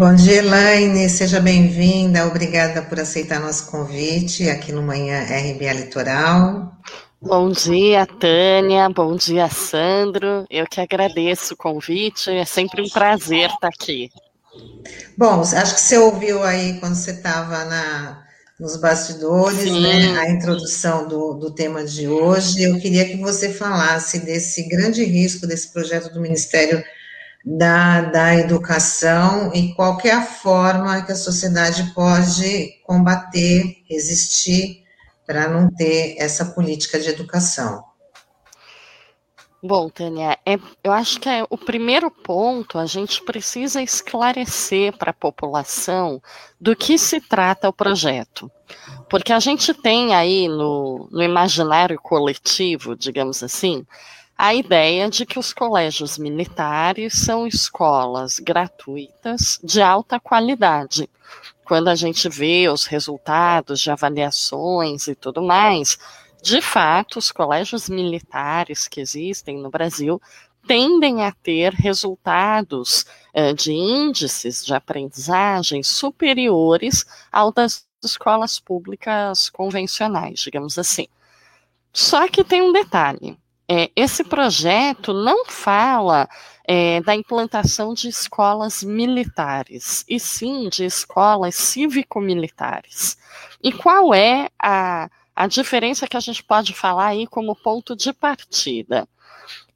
Bom dia, Elaine, seja bem-vinda, obrigada por aceitar nosso convite aqui no Manhã RBA Litoral. Bom dia, Tânia, bom dia, Sandro, eu que agradeço o convite, é sempre um prazer estar aqui. Bom, acho que você ouviu aí quando você estava nos bastidores, né, a introdução do, do tema de hoje. Eu queria que você falasse desse grande risco desse projeto do Ministério da, da educação e qual a forma que a sociedade pode combater, resistir para não ter essa política de educação. Bom, Tânia, é, eu acho que é, o primeiro ponto a gente precisa esclarecer para a população do que se trata o projeto. Porque a gente tem aí no, no imaginário coletivo, digamos assim, a ideia de que os colégios militares são escolas gratuitas de alta qualidade. Quando a gente vê os resultados de avaliações e tudo mais, de fato, os colégios militares que existem no Brasil tendem a ter resultados eh, de índices de aprendizagem superiores ao das escolas públicas convencionais, digamos assim. Só que tem um detalhe: é, esse projeto não fala é, da implantação de escolas militares, e sim de escolas cívico-militares. E qual é a, a diferença que a gente pode falar aí como ponto de partida?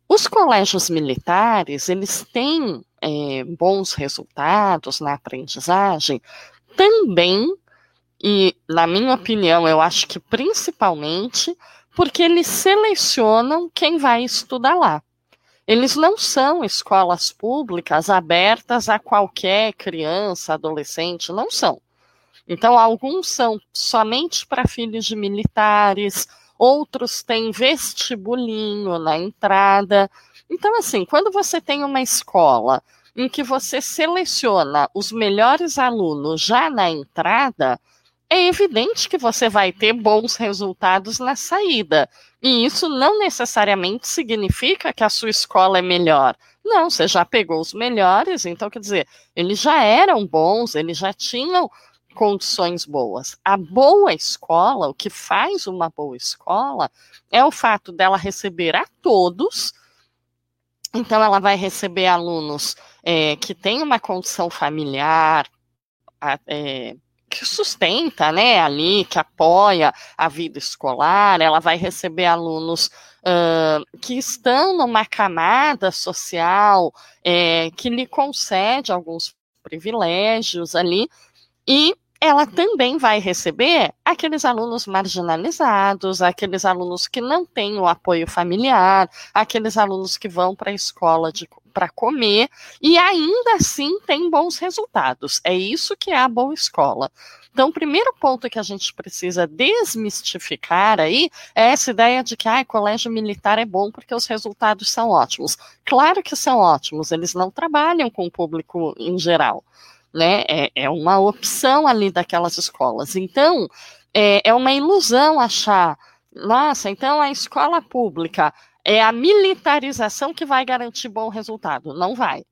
Os colégios militares, eles têm é, bons resultados na aprendizagem também, e na minha opinião, eu acho que principalmente porque eles selecionam quem vai estudar lá. Eles não são escolas públicas abertas a qualquer criança, adolescente, não são. Então, alguns são somente para filhos de militares, outros têm vestibulinho na entrada. Então, assim, quando você tem uma escola em que você seleciona os melhores alunos já na entrada, é evidente que você vai ter bons resultados na saída. E isso não necessariamente significa que a sua escola é melhor. Não, você já pegou os melhores, então quer dizer, eles já eram bons, eles já tinham condições boas. A boa escola, o que faz uma boa escola, é o fato dela receber a todos. Então, ela vai receber alunos é, que têm uma condição familiar, é, que sustenta, né, ali, que apoia a vida escolar, ela vai receber alunos uh, que estão numa camada social é, que lhe concede alguns privilégios ali, e ela também vai receber aqueles alunos marginalizados, aqueles alunos que não têm o apoio familiar, aqueles alunos que vão para a escola para comer e ainda assim tem bons resultados. É isso que é a boa escola. Então, o primeiro ponto que a gente precisa desmistificar aí é essa ideia de que ah, colégio militar é bom porque os resultados são ótimos. Claro que são ótimos, eles não trabalham com o público em geral né? É, é uma opção ali daquelas escolas. Então, é, é uma ilusão achar, nossa, então a escola pública é a militarização que vai garantir bom resultado. Não vai.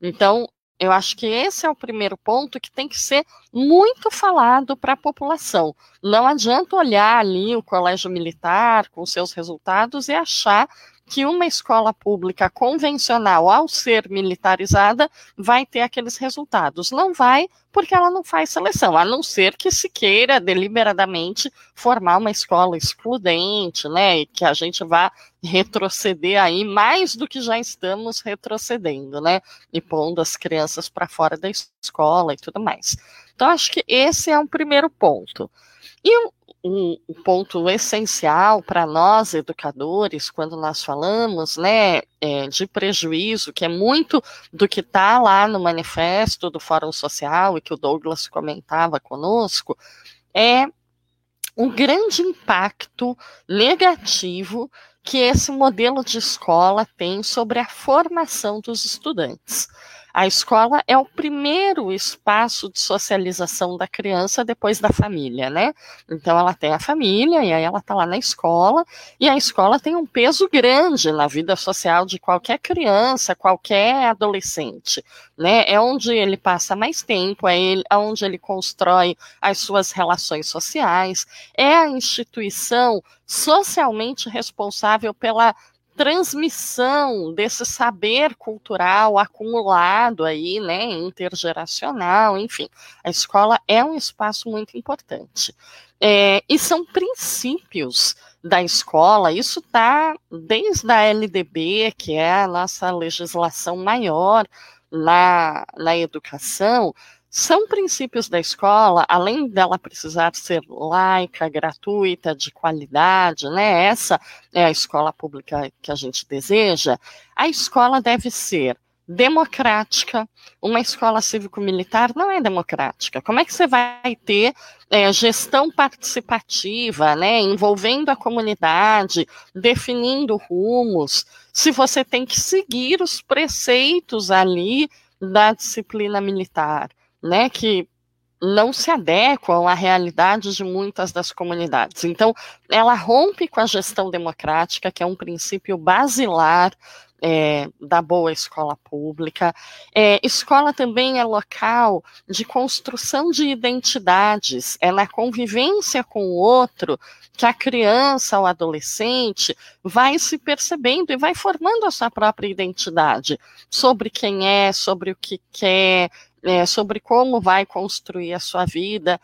Então, eu acho que esse é o primeiro ponto que tem que ser muito falado para a população. Não adianta olhar ali o colégio militar com seus resultados e achar que uma escola pública convencional, ao ser militarizada, vai ter aqueles resultados. Não vai, porque ela não faz seleção, a não ser que se queira deliberadamente formar uma escola excludente, né? E que a gente vá retroceder aí mais do que já estamos retrocedendo, né? E pondo as crianças para fora da escola e tudo mais. Então, acho que esse é um primeiro ponto. E um, ponto essencial para nós, educadores, quando nós falamos né, é, de prejuízo, que é muito do que está lá no manifesto do Fórum Social e que o Douglas comentava conosco, é um grande impacto negativo que esse modelo de escola tem sobre a formação dos estudantes. A escola é o primeiro espaço de socialização da criança depois da família, né? Então ela tem a família e aí ela está lá na escola e a escola tem um peso grande na vida social de qualquer criança, qualquer adolescente, né? É onde ele passa mais tempo, é, ele, é onde ele constrói as suas relações sociais, é a instituição socialmente responsável pela transmissão desse saber cultural acumulado aí, né, intergeracional, enfim, a escola é um espaço muito importante. É, e são princípios da escola, isso está desde a LDB, que é a nossa legislação maior na, na educação, são princípios da escola, além dela precisar ser laica, gratuita, de qualidade, né? Essa é a escola pública que a gente deseja. A escola deve ser democrática. Uma escola cívico-militar não é democrática. Como é que você vai ter é, gestão participativa, né, envolvendo a comunidade, definindo rumos, se você tem que seguir os preceitos ali da disciplina militar? Né, que não se adequam à realidade de muitas das comunidades. Então, ela rompe com a gestão democrática, que é um princípio basilar é, da boa escola pública. É, escola também é local de construção de identidades, é na convivência com o outro que a criança ou adolescente vai se percebendo e vai formando a sua própria identidade sobre quem é, sobre o que quer, é, sobre como vai construir a sua vida.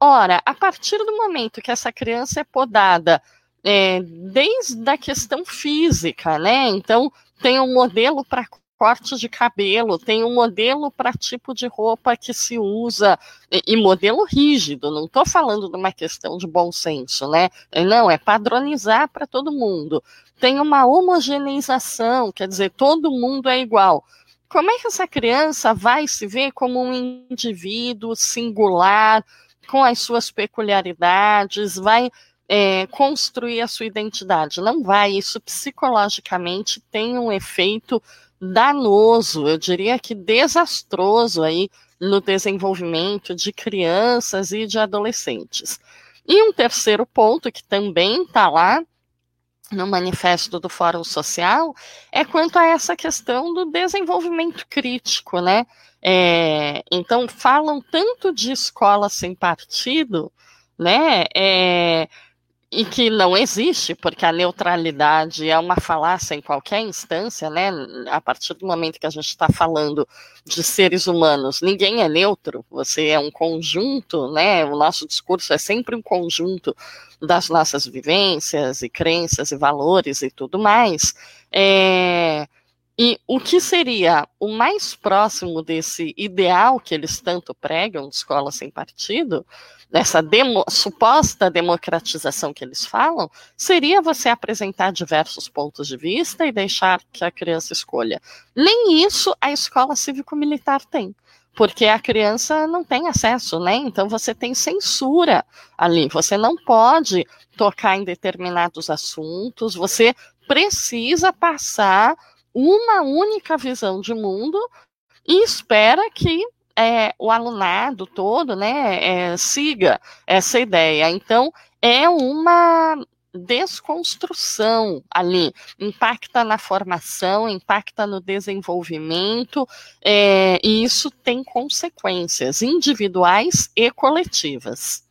Ora, a partir do momento que essa criança é podada, é, desde a questão física, né? Então, tem um modelo para corte de cabelo, tem um modelo para tipo de roupa que se usa, e, modelo rígido, não estou falando de uma questão de bom senso, né? Não, é padronizar para todo mundo. Tem uma homogeneização, quer dizer, todo mundo é igual como é que essa criança vai se ver como um indivíduo singular, com as suas peculiaridades, vai é, construir a sua identidade? Não vai. Isso psicologicamente tem um efeito danoso, eu diria que desastroso aí no desenvolvimento de crianças e de adolescentes. E um terceiro ponto que também está lá no manifesto do Fórum Social é quanto a essa questão do desenvolvimento crítico, né? É, então falam tanto de escola sem partido, né? É, e que não existe, porque a neutralidade é uma falácia em qualquer instância, né? A partir do momento que a gente está falando de seres humanos, ninguém é neutro, você é um conjunto, né? O nosso discurso é sempre um conjunto das nossas vivências e crenças e valores e tudo mais. É, e o que seria o mais próximo desse ideal que eles tanto pregam de escola sem partido nessa demo, suposta democratização que eles falam, seria você apresentar diversos pontos de vista e deixar que a criança escolha. Nem isso a escola cívico-militar tem porque a criança não tem acesso, né? Então você tem censura ali, você não pode tocar em determinados assuntos, você precisa passar uma única visão de mundo e espera que é, o alunado todo né, é, siga essa ideia. Então, é uma desconstrução ali, impacta na formação, impacta no desenvolvimento, é, e isso tem consequências individuais e coletivas.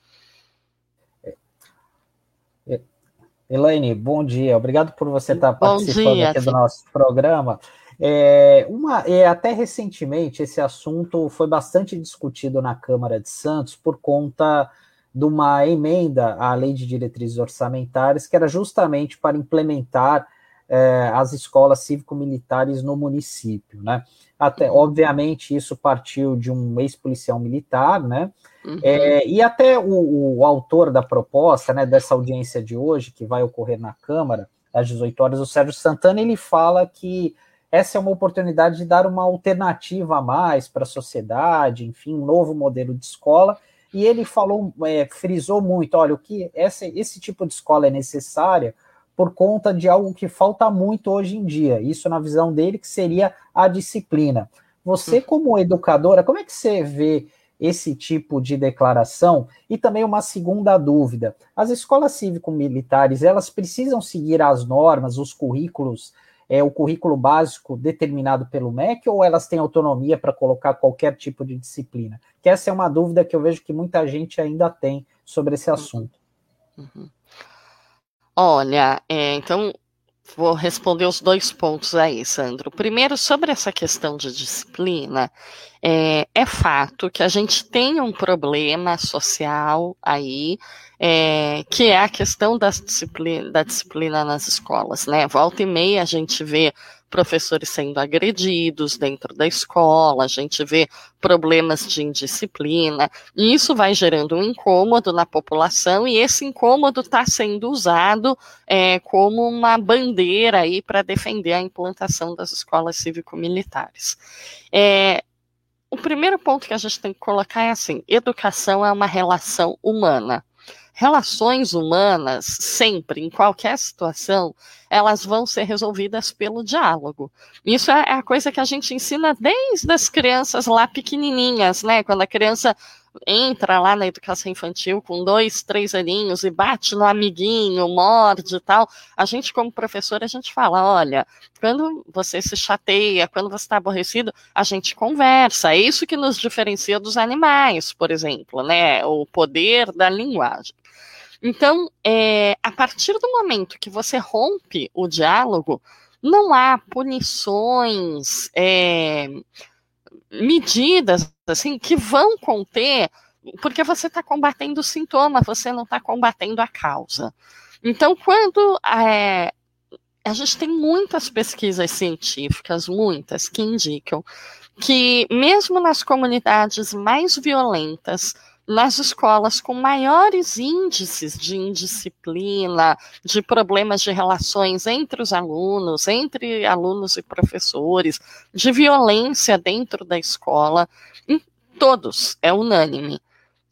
Elaine, bom dia. Obrigado por você estar participando dia, aqui do nosso programa. É, uma, é, até recentemente, esse assunto foi bastante discutido na Câmara de Santos por conta de uma emenda à Lei de Diretrizes Orçamentárias, que era justamente para implementar é, as escolas cívico-militares no município, né? Até, uhum. obviamente, isso partiu de um ex-policial militar, né? Uhum. É, e até o, o, autor da proposta, né, dessa audiência de hoje, que vai ocorrer na Câmara, às 18 horas, o Sérgio Santana, ele fala que essa é uma oportunidade de dar uma alternativa a mais para a sociedade, enfim, um novo modelo de escola. E ele falou, é, frisou muito: olha, o que essa, esse tipo de escola é necessária por conta de algo que falta muito hoje em dia. Isso na visão dele que seria a disciplina. Você, hum. como educadora, como é que você vê esse tipo de declaração? E também uma segunda dúvida: as escolas cívico-militares elas precisam seguir as normas, os currículos, é, o currículo básico determinado pelo MEC, ou elas têm autonomia para colocar qualquer tipo de disciplina? Que essa é uma dúvida que eu vejo que muita gente ainda tem sobre esse assunto. Uhum. Olha, é, então vou responder os dois pontos aí, Sandro. Primeiro, sobre essa questão de disciplina, é, é fato que a gente tem um problema social aí, é, que é a questão disciplina, da disciplina nas escolas, né? Volta e meia a gente vê professores sendo agredidos dentro da escola, a gente vê problemas de indisciplina, e isso vai gerando um incômodo na população, e esse incômodo está sendo usado é, como uma bandeira aí para defender a implantação das escolas cívico-militares. É, o primeiro ponto que a gente tem que colocar é assim: educação é uma relação humana relações humanas, sempre, em qualquer situação, elas vão ser resolvidas pelo diálogo. Isso é, é a coisa que a gente ensina desde as crianças lá pequenininhas, né? Quando a criança entra lá na educação infantil com dois, três aninhos e bate no amiguinho, morde e tal, a gente, como professor, a gente fala: olha, quando você se chateia, quando você está aborrecido, a gente conversa. É isso que nos diferencia dos animais, por exemplo, né? O poder da linguagem. Então, é, a partir do momento que você rompe o diálogo, não há punições, é, medidas assim que vão conter, porque você está combatendo o sintoma, você não está combatendo a causa. Então, quando é, a gente tem muitas pesquisas científicas, muitas, que indicam que mesmo nas comunidades mais violentas, nas escolas com maiores índices de indisciplina, de problemas de relações entre os alunos, entre alunos e professores, de violência dentro da escola, em todos, é unânime.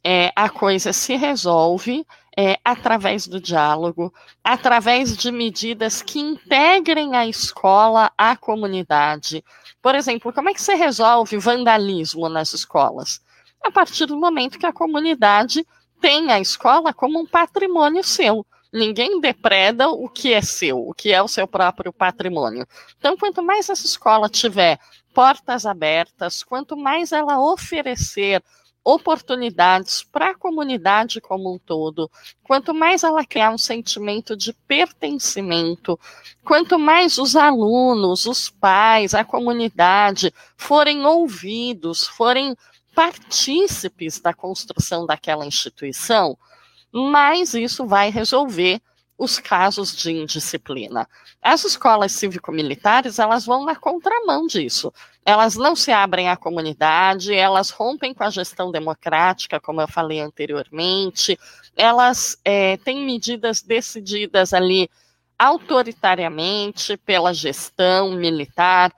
É, a coisa se resolve é, através do diálogo, através de medidas que integrem a escola à comunidade. Por exemplo, como é que você resolve vandalismo nas escolas? A partir do momento que a comunidade tem a escola como um patrimônio seu. Ninguém depreda o que é seu, o que é o seu próprio patrimônio. Então, quanto mais essa escola tiver portas abertas, quanto mais ela oferecer oportunidades para a comunidade como um todo, quanto mais ela criar um sentimento de pertencimento, quanto mais os alunos, os pais, a comunidade forem ouvidos, forem partícipes da construção daquela instituição, mais isso vai resolver os casos de indisciplina. As escolas cívico-militares, elas vão na contramão disso. Elas não se abrem à comunidade, elas rompem com a gestão democrática, como eu falei anteriormente, elas é, têm medidas decididas ali autoritariamente pela gestão militar,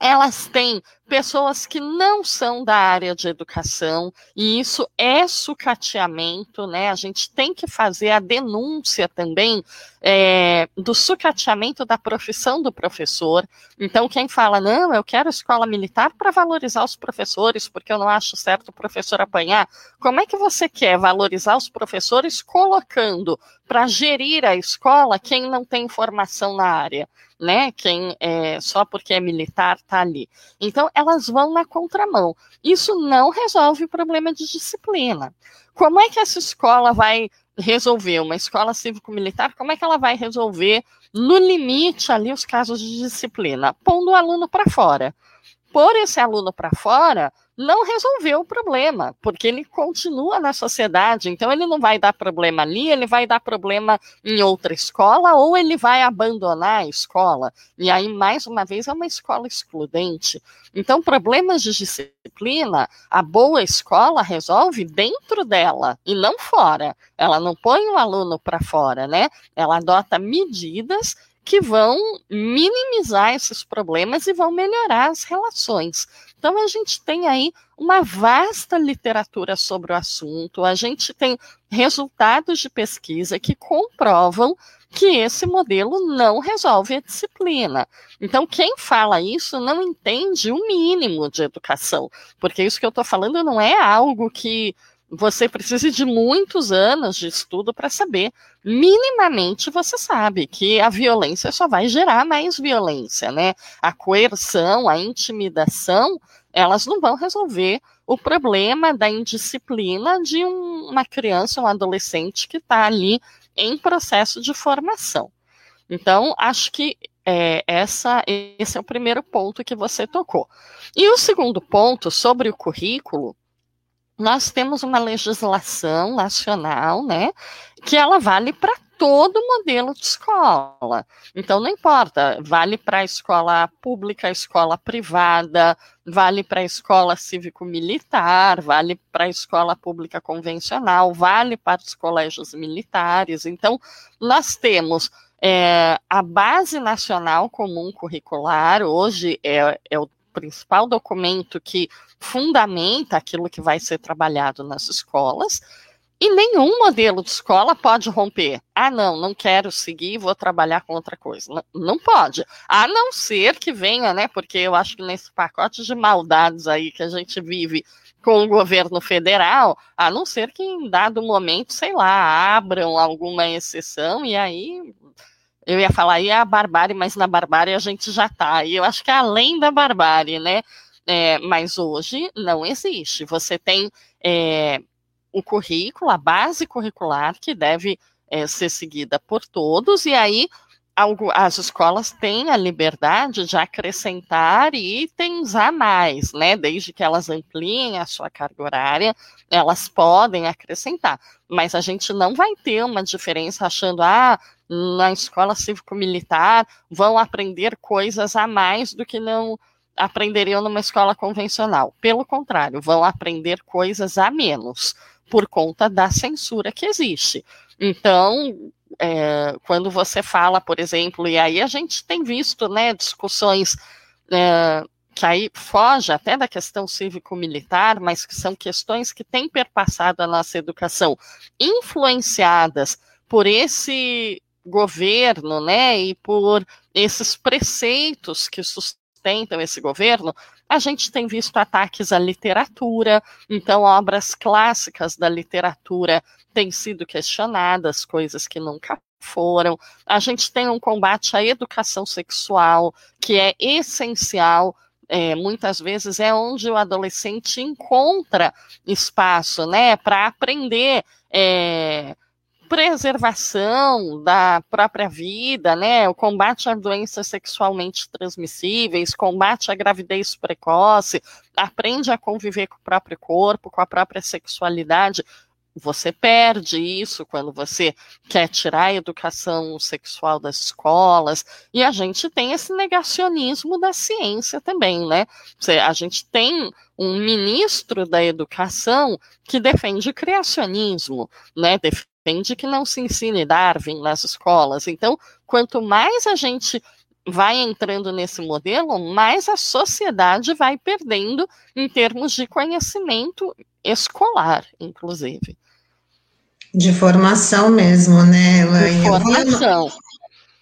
elas têm pessoas que não são da área de educação, e isso é sucateamento, né? A gente tem que fazer a denúncia também é, do sucateamento da profissão do professor. Então, quem fala, não, eu quero escola militar para valorizar os professores, porque eu não acho certo o professor apanhar, como é que você quer valorizar os professores colocando para gerir a escola quem não tem formação na área? né? Quem é só porque é militar está ali. Então elas vão na contramão. Isso não resolve o problema de disciplina. Como é que essa escola vai resolver? Uma escola cívico-militar, como é que ela vai resolver no limite ali os casos de disciplina? Pondo o aluno para fora. Pôr esse aluno para fora não resolveu o problema, porque ele continua na sociedade, então ele não vai dar problema ali, ele vai dar problema em outra escola, ou ele vai abandonar a escola. E aí, mais uma vez, é uma escola excludente. Então, problemas de disciplina, a boa escola resolve dentro dela e não fora. Ela não põe o aluno para fora, né? Ela adota medidas que vão minimizar esses problemas e vão melhorar as relações. Então, a gente tem aí uma vasta literatura sobre o assunto, a gente tem resultados de pesquisa que comprovam que esse modelo não resolve a disciplina. Então, quem fala isso não entende o mínimo de educação, porque isso que eu estou falando não é algo que você precisa de muitos anos de estudo para saber. Minimamente você sabe que a violência só vai gerar mais violência, né? A coerção, a intimidação, elas não vão resolver o problema da indisciplina de um, uma criança, um adolescente que está ali em processo de formação. Então, acho que é, essa, esse é o primeiro ponto que você tocou. E o segundo ponto, sobre o currículo, nós temos uma legislação nacional, né, que ela vale para todo modelo de escola. Então, não importa, vale para a escola pública, escola privada, vale para a escola cívico-militar, vale para a escola pública convencional, vale para os colégios militares. Então, nós temos é, a Base Nacional Comum Curricular, hoje é, é o principal documento que fundamenta aquilo que vai ser trabalhado nas escolas. E nenhum modelo de escola pode romper. Ah, não, não quero seguir, vou trabalhar com outra coisa. Não, não, pode. A não ser que venha, né? Porque eu acho que nesse pacote de maldades aí que a gente vive com o governo federal, a não ser que em dado momento, sei lá, abram alguma exceção e aí eu ia falar aí a barbárie, mas na barbárie a gente já está. E eu acho que é além da barbárie, né? É, mas hoje não existe. Você tem é, o currículo, a base curricular, que deve é, ser seguida por todos, e aí algo, as escolas têm a liberdade de acrescentar itens a mais, né? Desde que elas ampliem a sua carga horária, elas podem acrescentar. Mas a gente não vai ter uma diferença achando, ah, na escola cívico-militar vão aprender coisas a mais do que não aprenderiam numa escola convencional. Pelo contrário, vão aprender coisas a menos por conta da censura que existe. Então, é, quando você fala, por exemplo, e aí a gente tem visto né, discussões é, que aí foge até da questão cívico-militar, mas que são questões que têm perpassado a nossa educação, influenciadas por esse governo, né, e por esses preceitos que sustentam esse governo, a gente tem visto ataques à literatura, então obras clássicas da literatura têm sido questionadas, coisas que nunca foram. A gente tem um combate à educação sexual, que é essencial. É, muitas vezes é onde o adolescente encontra espaço, né, para aprender é, preservação da própria vida, né? O combate a doenças sexualmente transmissíveis, combate à gravidez precoce, aprende a conviver com o próprio corpo, com a própria sexualidade. Você perde isso quando você quer tirar a educação sexual das escolas, e a gente tem esse negacionismo da ciência também, né? A gente tem um ministro da educação que defende criacionismo, né? Defende que não se ensine Darwin nas escolas. Então, quanto mais a gente vai entrando nesse modelo, mais a sociedade vai perdendo em termos de conhecimento escolar, inclusive. De formação mesmo, né, Elaine? De formação.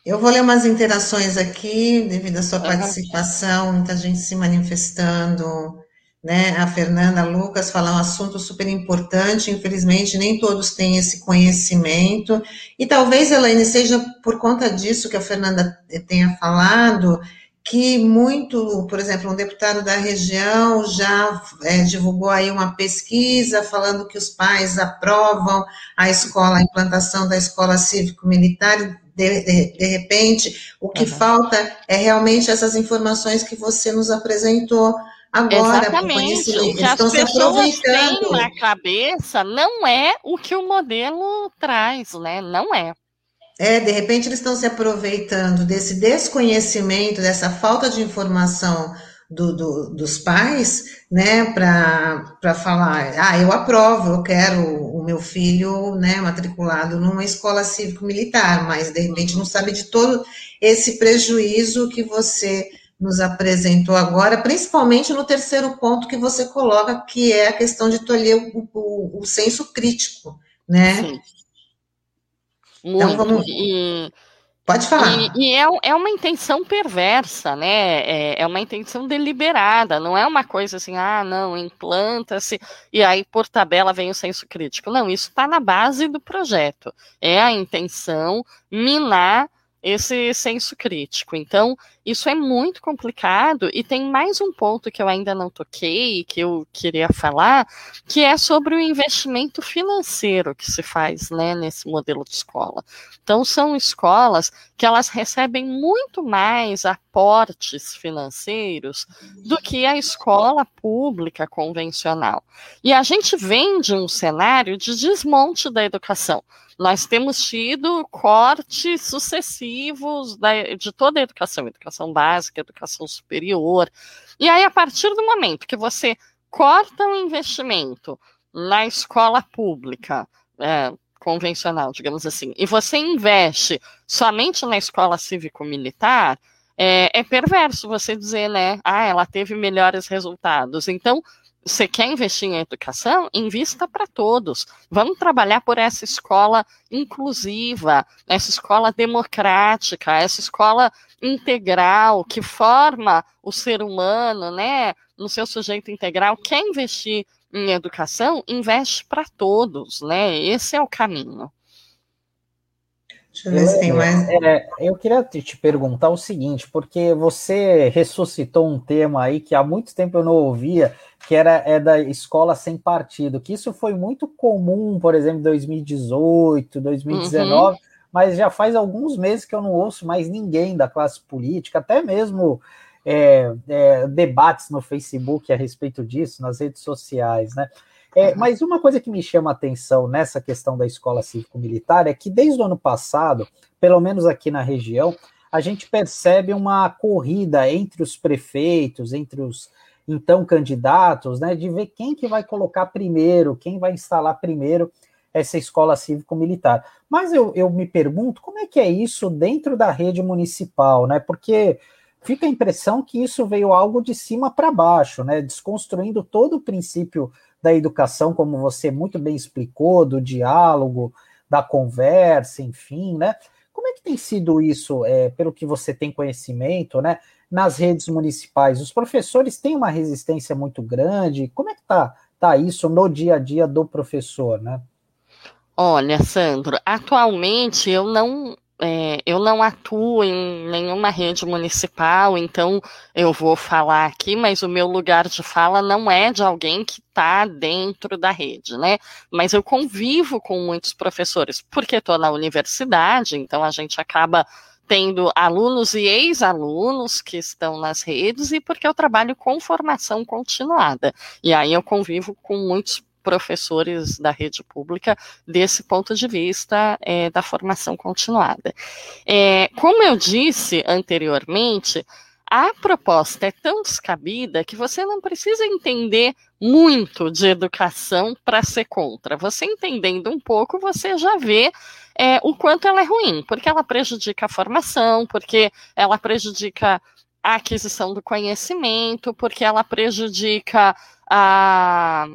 Eu vou ler umas interações aqui, devido à sua participação, muita gente se manifestando né? A Fernanda Lucas fala um assunto super importante, infelizmente nem todos têm esse conhecimento, e talvez, Elaine, seja por conta disso que a Fernanda tenha falado, que muito, por exemplo, um deputado da região já é, divulgou aí uma pesquisa falando que os pais aprovam a escola, a implantação da escola cívico-militar, de, de, de, repente, o que uhum. falta é realmente essas informações que você nos apresentou, Agora, Exatamente. O que as pessoas têm na cabeça não é o que o modelo traz, né? Não é. É, de repente eles estão se aproveitando desse desconhecimento, dessa falta de informação do, do, dos pais, né, para falar, ah, eu aprovo, eu quero o meu filho, né, matriculado numa escola cívico-militar, mas de repente não sabe de todo esse prejuízo que você nos apresentou agora, principalmente no terceiro ponto que você coloca, que é a questão de tolher o, o, o senso crítico, né? Sim. Então, Muito. Então, vamos... E Pode falar. E, e é, é, uma intenção perversa, né? É, é, uma intenção deliberada, não é uma coisa assim, ah, não, implanta-se e aí por tabela vem o senso crítico. Não, isso está na base do projeto. É a intenção minar esse senso crítico. Então, isso é muito complicado e tem mais um ponto que eu ainda não toquei, que eu queria falar, que é sobre o investimento financeiro que se faz né, nesse modelo de escola. Então, são escolas que elas recebem muito mais aportes financeiros do que a escola pública convencional. E a gente vem de um cenário de desmonte da educação nós temos tido cortes sucessivos da, de toda a educação, educação básica, educação superior. E aí, a partir do momento que você corta o investimento na escola pública, é, convencional, digamos assim, e você investe somente na escola cívico-militar, é, é, perverso você dizer, né, ah, ela teve melhores resultados. Então, você quer investir em educação? Invista para todos. Vamos trabalhar por essa escola inclusiva, essa escola democrática, essa escola integral que forma o ser humano, né, no seu sujeito integral. Quer investir em educação? Investe para todos, né? Esse é o caminho. Deixa eu ver se tem mais. É, eu queria te perguntar o seguinte, porque você ressuscitou um tema aí que há muito tempo eu não ouvia, que era é da escola sem partido, que isso foi muito comum, por exemplo, em 2018, 2019, uhum. mas já faz alguns meses que eu não ouço mais ninguém da classe política, até mesmo é, é, debates no Facebook a respeito disso, nas redes sociais, né? É, uhum. mas uma coisa que me chama a atenção nessa questão da escola cívico-militar é que desde o ano passado, pelo menos aqui na região, a gente percebe uma corrida entre os prefeitos, entre os então candidatos, né, de ver quem que vai colocar primeiro, quem vai instalar primeiro essa escola cívico-militar. Mas eu, eu me pergunto como é que é isso dentro da rede municipal, né? Porque fica a impressão que isso veio algo de cima para baixo, né? Desconstruindo todo o princípio da educação, como você muito bem explicou, do diálogo, da conversa, enfim, né? Como é que tem sido isso, é, pelo que você tem conhecimento, né? Nas redes municipais, os professores têm uma resistência muito grande. Como é que tá, tá isso no dia a dia do professor, né? Olha, Sandro, atualmente eu não é, eu não atuo em nenhuma rede municipal, então eu vou falar aqui, mas o meu lugar de fala não é de alguém que está dentro da rede, né? Mas eu convivo com muitos professores, porque estou na universidade, então a gente acaba tendo alunos e ex-alunos que estão nas redes e porque eu trabalho com formação continuada. E aí eu convivo com muitos professores da rede pública desse ponto de vista é, da formação continuada. É, como eu disse anteriormente, a proposta é tão descabida que você não precisa entender muito de educação para ser contra. Você entendendo um pouco, você já vê é, o quanto ela é ruim, porque ela prejudica a formação, porque ela prejudica a aquisição do conhecimento, porque ela prejudica a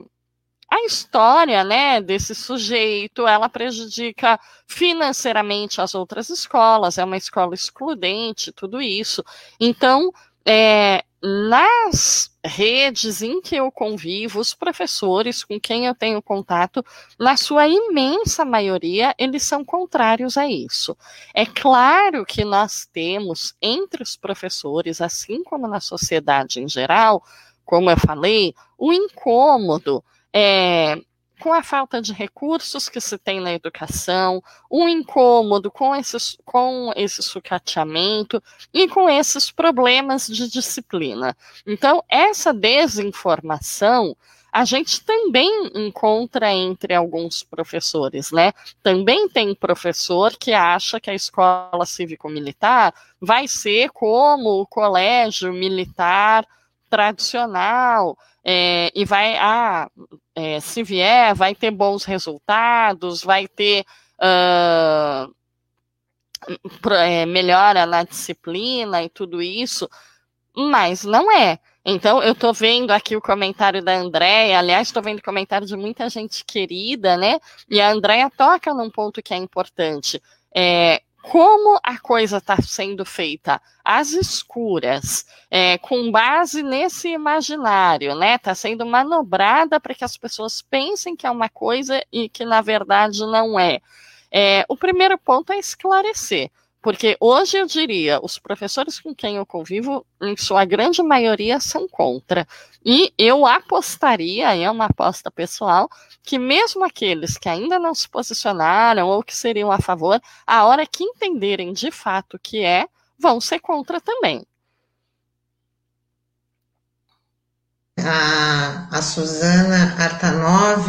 a história, né, desse sujeito, ela prejudica financeiramente as outras escolas, é uma escola excludente, tudo isso. Então, é, nas redes em que eu convivo, os professores com quem eu tenho contato, na sua imensa maioria, eles são contrários a isso. É claro que nós temos entre os professores, assim como na sociedade em geral, como eu falei, o incômodo é, com a falta de recursos que se tem na educação, o incômodo com, esses, com esse sucateamento e com esses problemas de disciplina. Então, essa desinformação a gente também encontra entre alguns professores, né? Também tem professor que acha que a escola cívico-militar vai ser como o colégio militar tradicional, é, e vai, ah, é, se vier, vai ter bons resultados, vai ter uh, melhora na disciplina e tudo isso, mas não é. Então, eu estou vendo aqui o comentário da Andréia, aliás, estou vendo comentário de muita gente querida, né? E a Andréia toca num ponto que é importante. É, como a coisa está sendo feita às escuras, é, com base nesse imaginário, né? Está sendo manobrada para que as pessoas pensem que é uma coisa e que na verdade não é. é o primeiro ponto é esclarecer. Porque hoje eu diria, os professores com quem eu convivo, em sua grande maioria, são contra. E eu apostaria, é uma aposta pessoal, que mesmo aqueles que ainda não se posicionaram ou que seriam a favor, a hora que entenderem de fato o que é, vão ser contra também. A, a Suzana Artanov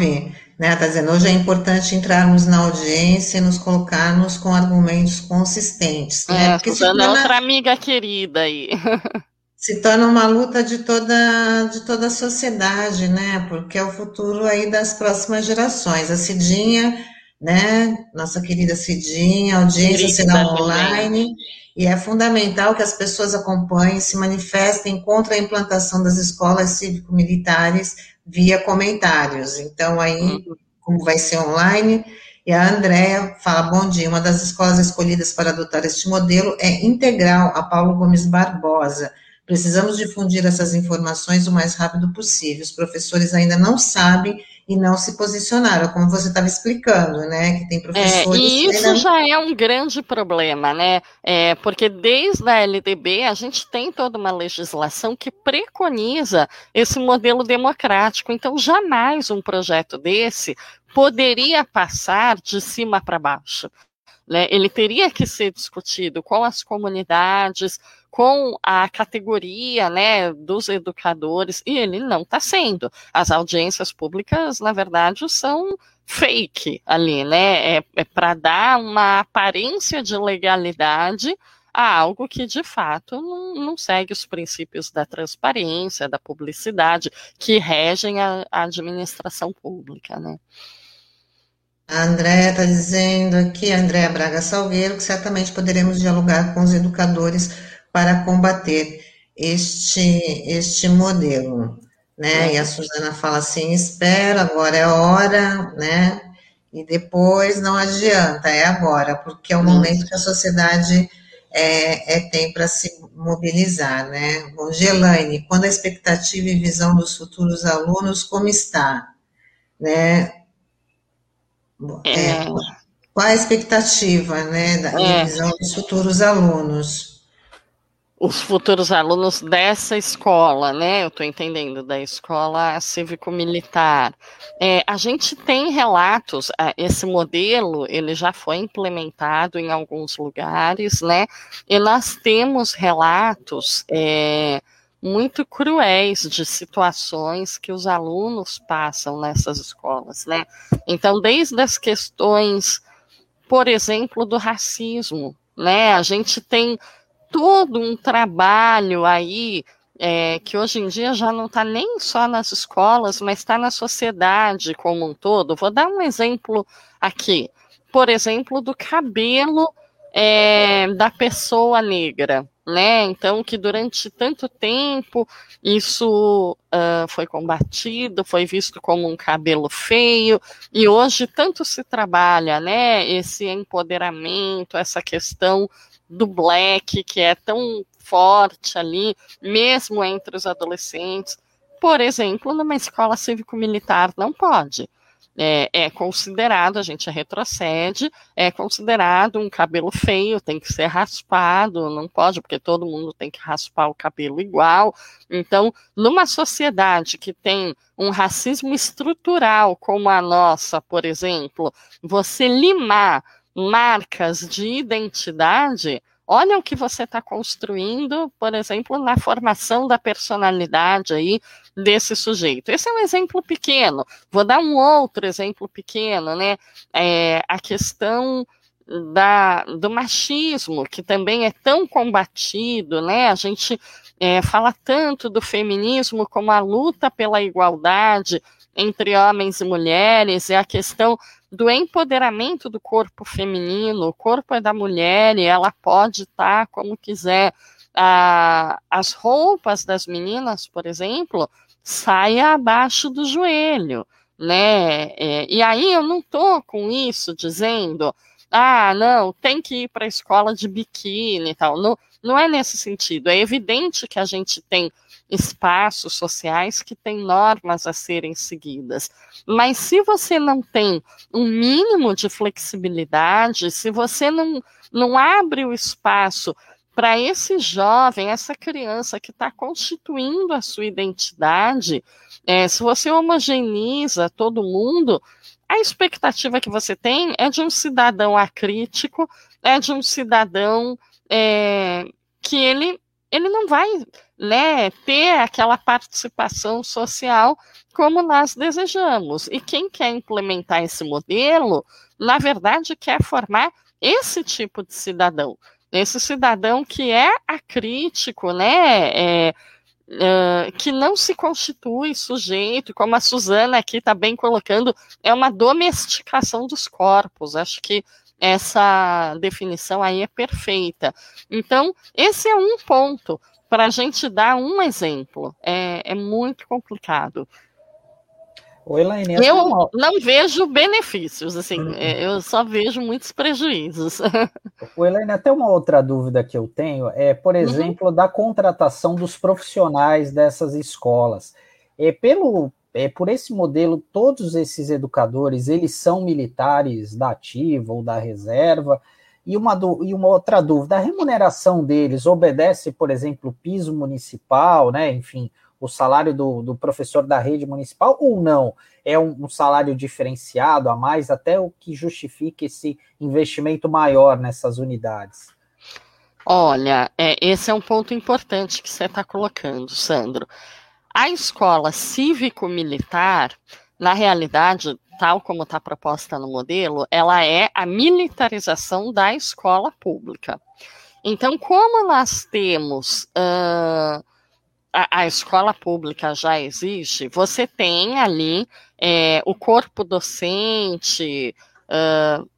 né? Está dizendo, hoje é importante entrarmos na audiência e nos colocarmos com argumentos consistentes. Né? É, Porque torna, outra amiga querida aí. se torna uma luta de toda, de toda a sociedade, né? Porque é o futuro aí das próximas gerações. A Cidinha, né? Nossa querida Cidinha, audiência será online. E é fundamental que as pessoas acompanhem, se manifestem contra a implantação das escolas cívico-militares via comentários. Então, aí, uhum. como vai ser online, e a Andréa fala, bom dia, uma das escolas escolhidas para adotar este modelo é Integral, a Paulo Gomes Barbosa. Precisamos difundir essas informações o mais rápido possível. Os professores ainda não sabem e não se posicionaram, como você estava explicando, né? Que tem professores. É, e isso já é um grande problema, né? É, porque desde a LDB a gente tem toda uma legislação que preconiza esse modelo democrático. Então, jamais um projeto desse poderia passar de cima para baixo. Né? Ele teria que ser discutido com as comunidades, com a categoria né, dos educadores, e ele não está sendo. As audiências públicas, na verdade, são fake ali, né? É, é para dar uma aparência de legalidade a algo que de fato não, não, segue os princípios da transparência, da publicidade, que regem a, a administração pública, né? A Andréa está dizendo aqui, Andréa Braga Salgueiro, que certamente poderemos dialogar com os educadores para combater este, este modelo, né? E a Suzana fala assim, espera, agora é hora, né? E depois não adianta, é agora, porque é o momento que a sociedade é, é tem para se mobilizar, né? Bom, Gelaine, quando a expectativa e visão dos futuros alunos, como está? Né? É, é, qual a expectativa né, da é. visão dos futuros alunos? Os futuros alunos dessa escola, né? Eu estou entendendo, da escola cívico-militar. É, a gente tem relatos, é, esse modelo ele já foi implementado em alguns lugares, né? E nós temos relatos é, muito cruéis de situações que os alunos passam nessas escolas, né? Então, desde as questões, por exemplo, do racismo, né? A gente tem todo um trabalho aí é, que hoje em dia já não está nem só nas escolas, mas está na sociedade como um todo. Vou dar um exemplo aqui, por exemplo, do cabelo é, da pessoa negra né? Então, que durante tanto tempo isso uh, foi combatido, foi visto como um cabelo feio, e hoje tanto se trabalha, né? Esse empoderamento, essa questão do black, que é tão forte ali, mesmo entre os adolescentes. Por exemplo, numa escola cívico-militar não pode é, é, considerado, a gente retrocede, é considerado um cabelo feio, tem que ser raspado, não pode, porque todo mundo tem que raspar o cabelo igual. Então, numa sociedade que tem um racismo estrutural como a nossa, por exemplo, você limar marcas de identidade Olha o que você está construindo, por exemplo, na formação da personalidade aí desse sujeito. Esse é um exemplo pequeno. Vou dar um outro exemplo pequeno, né? É, a questão da, do machismo, que também é tão combatido, né? A gente é, fala tanto do feminismo como a luta pela igualdade entre homens e mulheres, é a questão do empoderamento do corpo feminino, o corpo é da mulher e ela pode estar como quiser. Ah, as roupas das meninas, por exemplo, saem abaixo do joelho, né? É, e aí eu não estou com isso dizendo ah, não, tem que ir para a escola de biquíni e tal. Não, não é nesse sentido. É evidente que a gente tem espaços sociais que têm normas a serem seguidas. Mas se você não tem um mínimo de flexibilidade, se você não, não abre o espaço para esse jovem, essa criança que está constituindo a sua identidade, é, se você homogeneiza todo mundo, a expectativa que você tem é de um cidadão acrítico, é de um cidadão é, que ele, ele não vai né, ter aquela participação social como nós desejamos. E quem quer implementar esse modelo, na verdade, quer formar esse tipo de cidadão. Esse cidadão que é acrítico, né? É, é, que não se constitui sujeito, como a Suzana aqui está bem colocando, é uma domesticação dos corpos. Acho que essa definição aí é perfeita. Então, esse é um ponto para a gente dar um exemplo. É, é muito complicado. Oi, Elaine, eu uma... não vejo benefícios, assim, uhum. É, eu só vejo muitos prejuízos. Oi, Elaine, até uma outra dúvida que eu tenho é, por uhum. exemplo, uhum. da contratação dos profissionais dessas escolas. É, pelo, é, por esse modelo, todos esses educadores, eles são militares da ativa ou da reserva, e uma, e uma outra dúvida, a remuneração deles obedece, por exemplo, piso municipal, né? Enfim, o salário do, do professor da rede municipal ou não? É um, um, salário diferenciado a mais, até o que justifique esse investimento maior nessas unidades? Olha, é, esse é um ponto importante que você está colocando, Sandro. A escola cívico-militar, na realidade, tal como está proposta no modelo, ela é a militarização da escola pública. Então, como nós temos uh, a, a, escola pública já existe, você tem ali é, o corpo docente, uh,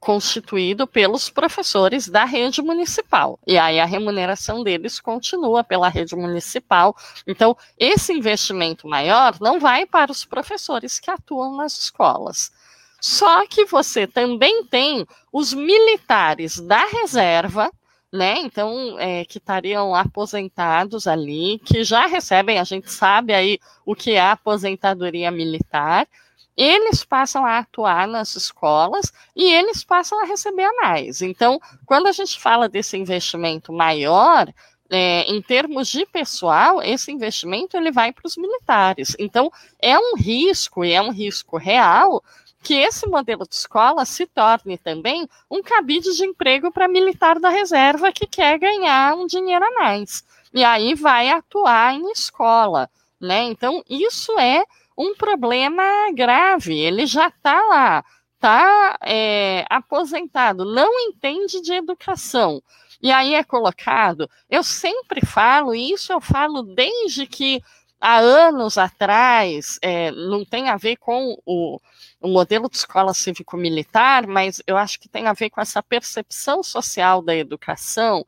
constituído pelos professores da rede municipal. E aí a remuneração deles continua pela rede municipal. Então, esse investimento maior não vai para os professores que atuam nas escolas. Só que você também tem os militares da reserva, né? Então, é, que estariam aposentados ali, que já recebem, a gente sabe aí o que é aposentadoria militar, eles passam a atuar nas escolas e eles passam a receber a mais. Então, quando a gente fala desse investimento maior, é, em termos de pessoal, esse investimento ele vai para os militares. Então, é um risco, e é um risco real, que esse modelo de escola se torne também um cabide de emprego para militar da reserva que quer ganhar um dinheiro a mais. E aí vai atuar em escola. Né? Então, isso é um problema grave. Ele já está lá, está é, aposentado, não entende de educação. E aí é colocado. Eu sempre falo, e isso eu falo desde que há anos atrás, é, não tem a ver com o, o modelo de escola cívico-militar, mas eu acho que tem a ver com essa percepção social da educação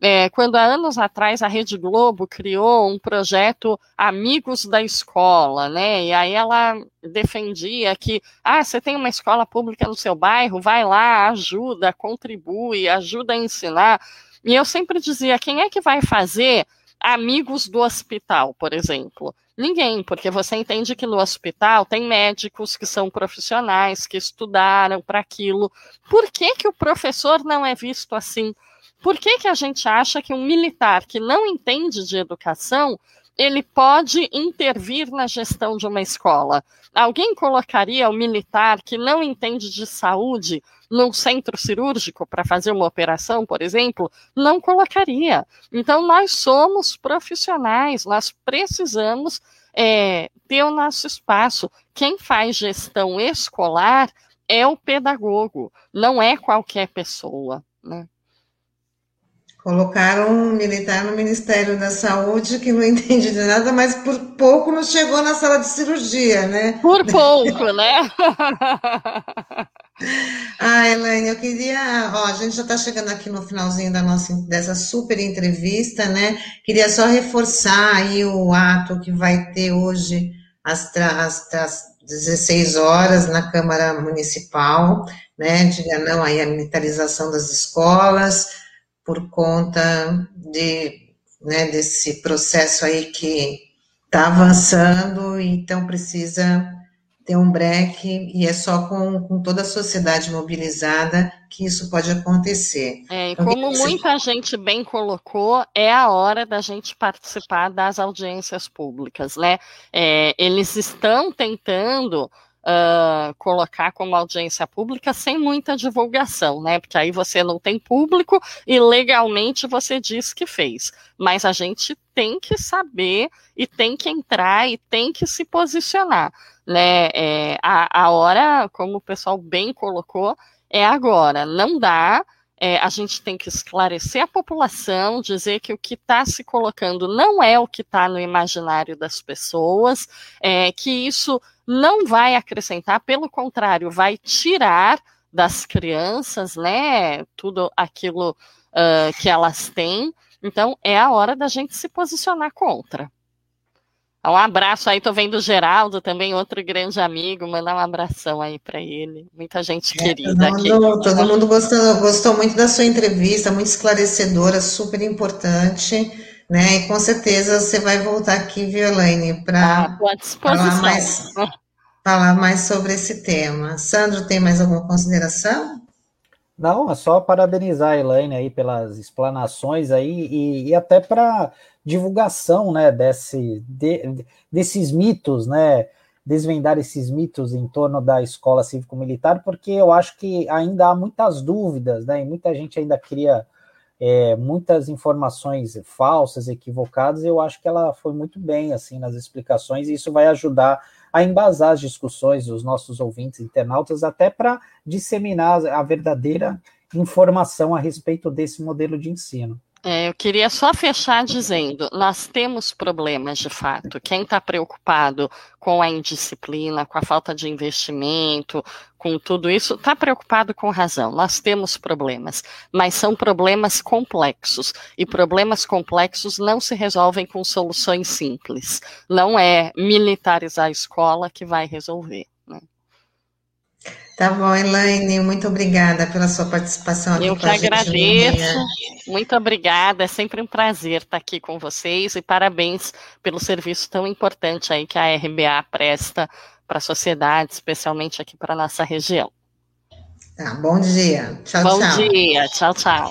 é, quando há anos atrás a Rede Globo criou um projeto Amigos da Escola, né? E aí ela defendia que, ah, você tem uma escola pública no seu bairro, vai lá, ajuda, contribui, ajuda a ensinar. E eu sempre dizia, quem é que vai fazer amigos do hospital, por exemplo? Ninguém, porque você entende que no hospital tem médicos que são profissionais, que estudaram para aquilo. Por que, que o professor não é visto assim? Por que, que a gente acha que um militar que não entende de educação ele pode intervir na gestão de uma escola? Alguém colocaria o militar que não entende de saúde num centro cirúrgico para fazer uma operação, por exemplo? Não colocaria. Então, nós somos profissionais, nós precisamos é, ter o nosso espaço. Quem faz gestão escolar é o pedagogo, não é qualquer pessoa. Né? Colocaram um militar no Ministério da Saúde que não entende de nada, mas por pouco não chegou na sala de cirurgia, né? Por pouco, né? ah, Elaine, eu queria. Ó, a gente já está chegando aqui no finalzinho da nossa dessa super entrevista, né? Queria só reforçar aí o ato que vai ter hoje às, às, às 16 horas na Câmara Municipal né, diga não aí à militarização das escolas, por conta de, né, desse processo aí que está avançando, então precisa ter um break, e é só com, com toda a sociedade mobilizada que isso pode acontecer. É, e então, como muita gente bem colocou, é a hora da gente participar das audiências públicas, né? É, eles estão tentando uh, colocar como audiência pública sem muita divulgação, né? Porque aí você não tem público e legalmente você diz que fez. Mas a gente tem que saber e tem que entrar e tem que se posicionar, né? É, a, a hora, como o pessoal bem colocou, é agora. Não dá. É, a gente tem que esclarecer a população, dizer que o que está se colocando não é o que está no imaginário das pessoas, é, que isso não vai acrescentar, pelo contrário, vai tirar das crianças, né, tudo aquilo uh, que elas têm. Então, é a hora da gente se posicionar contra. Um abraço aí, tô vendo o Geraldo também, outro grande amigo, mandar um abração aí para ele. Muita gente é, querida todo mundo, aqui. Todo mundo gostou, gostou muito da sua entrevista, muito esclarecedora, super importante né? E com certeza você vai voltar aqui, Violaine, para ah, falar, mais, falar mais sobre esse tema. Sandro, tem mais alguma consideração? Não, é só parabenizar a Elaine aí pelas explanações aí e, e até para divulgação, né, desse, de, desses mitos, né, desvendar esses mitos em torno da escola cívico-militar, porque eu acho que ainda há muitas dúvidas, né, e muita gente ainda cria é, muitas informações falsas, equivocadas, eu acho que ela foi muito bem assim nas explicações, e isso vai ajudar a embasar as discussões dos nossos ouvintes internautas, até para disseminar a verdadeira informação a respeito desse modelo de ensino. É, eu queria só fechar dizendo: nós temos problemas de fato. Quem está preocupado com a indisciplina, com a falta de investimento, com tudo isso, está preocupado com razão. Nós temos problemas, mas são problemas complexos. E problemas complexos não se resolvem com soluções simples. Não é militarizar a escola que vai resolver. Tá bom, Elaine, muito obrigada pela sua participação aqui Eu que agradeço, muito obrigada, é sempre um prazer estar aqui com vocês e parabéns pelo serviço tão importante aí que a RBA presta para a sociedade, especialmente aqui para a nossa região. Tá, bom dia. Tchau, bom tchau. Bom dia, tchau, tchau.